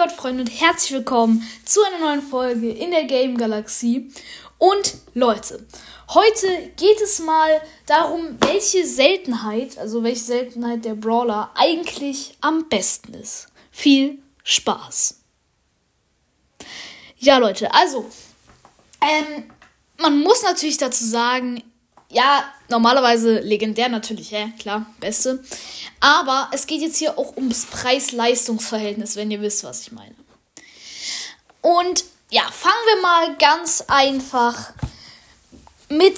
Gott, Freunde, und herzlich willkommen zu einer neuen Folge in der Game Galaxie. Und Leute, heute geht es mal darum, welche Seltenheit, also welche Seltenheit der Brawler eigentlich am besten ist. Viel Spaß. Ja, Leute, also, ähm, man muss natürlich dazu sagen, ja, normalerweise legendär natürlich, ja, klar, beste. Aber es geht jetzt hier auch ums Preis-Leistungs-Verhältnis, wenn ihr wisst, was ich meine. Und ja, fangen wir mal ganz einfach mit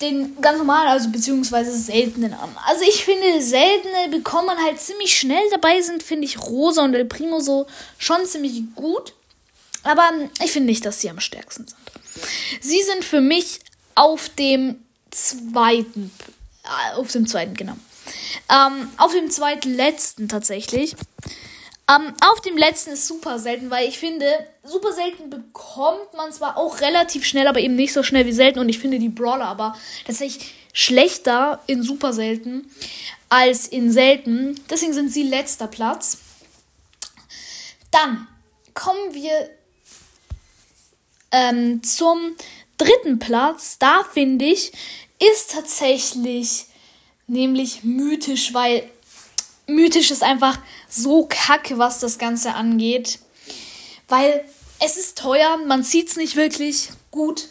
den ganz normalen, also beziehungsweise seltenen an. Also ich finde, seltene bekommt man halt ziemlich schnell. Dabei sind, finde ich, Rosa und El Primo so schon ziemlich gut. Aber ich finde nicht, dass sie am stärksten sind. Sie sind für mich auf dem zweiten, äh, auf dem zweiten, genau. Ähm, auf dem zweitletzten tatsächlich. Ähm, auf dem letzten ist super selten, weil ich finde, super selten bekommt man zwar auch relativ schnell, aber eben nicht so schnell wie selten. Und ich finde die Brawler aber tatsächlich schlechter in super selten als in selten. Deswegen sind sie letzter Platz. Dann kommen wir ähm, zum dritten Platz, da finde ich, ist tatsächlich nämlich mythisch, weil mythisch ist einfach so kacke, was das Ganze angeht. Weil es ist teuer, man sieht es nicht wirklich gut.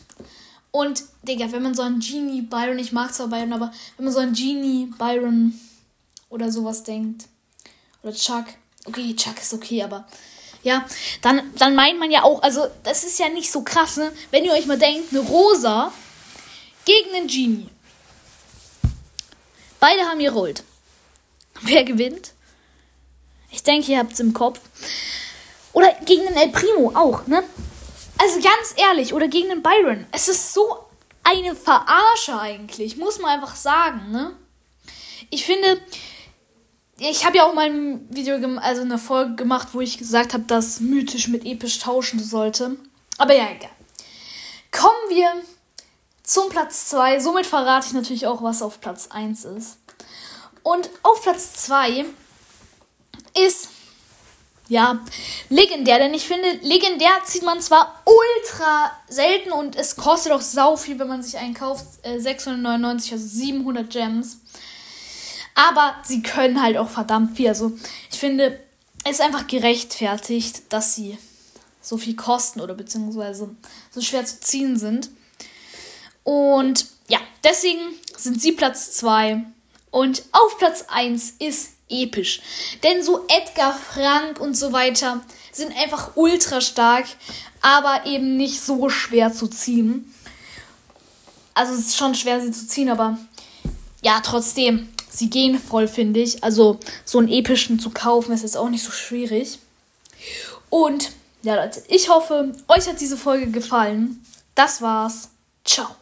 Und, Digga, wenn man so einen Genie Byron, ich mag zwar Byron, aber wenn man so einen Genie Byron oder sowas denkt, oder Chuck, okay, Chuck ist okay, aber ja, dann, dann meint man ja auch, also das ist ja nicht so krass, ne? Wenn ihr euch mal denkt, eine Rosa gegen einen Genie. Beide haben ihr Rollt. Wer gewinnt? Ich denke, ihr habt es im Kopf. Oder gegen den El Primo auch, ne? Also ganz ehrlich, oder gegen den Byron. Es ist so eine Verarsche eigentlich, muss man einfach sagen, ne? Ich finde, ich habe ja auch mal ein Video, also eine Folge gemacht, wo ich gesagt habe, dass mythisch mit episch tauschen sollte. Aber ja, egal. Kommen wir zum Platz 2. Somit verrate ich natürlich auch, was auf Platz 1 ist. Und auf Platz 2 ist, ja, legendär. Denn ich finde, legendär zieht man zwar ultra selten und es kostet auch sau viel, wenn man sich einen kauft. Äh, 699, also 700 Gems. Aber sie können halt auch verdammt viel. Also ich finde, es ist einfach gerechtfertigt, dass sie so viel kosten oder beziehungsweise so schwer zu ziehen sind. Und ja, deswegen sind sie Platz 2. Und auf Platz 1 ist episch. Denn so Edgar, Frank und so weiter sind einfach ultra stark, aber eben nicht so schwer zu ziehen. Also es ist schon schwer, sie zu ziehen, aber ja, trotzdem sie gehen voll, finde ich. Also so einen epischen zu kaufen ist jetzt auch nicht so schwierig. Und ja, Leute, ich hoffe, euch hat diese Folge gefallen. Das war's. Ciao.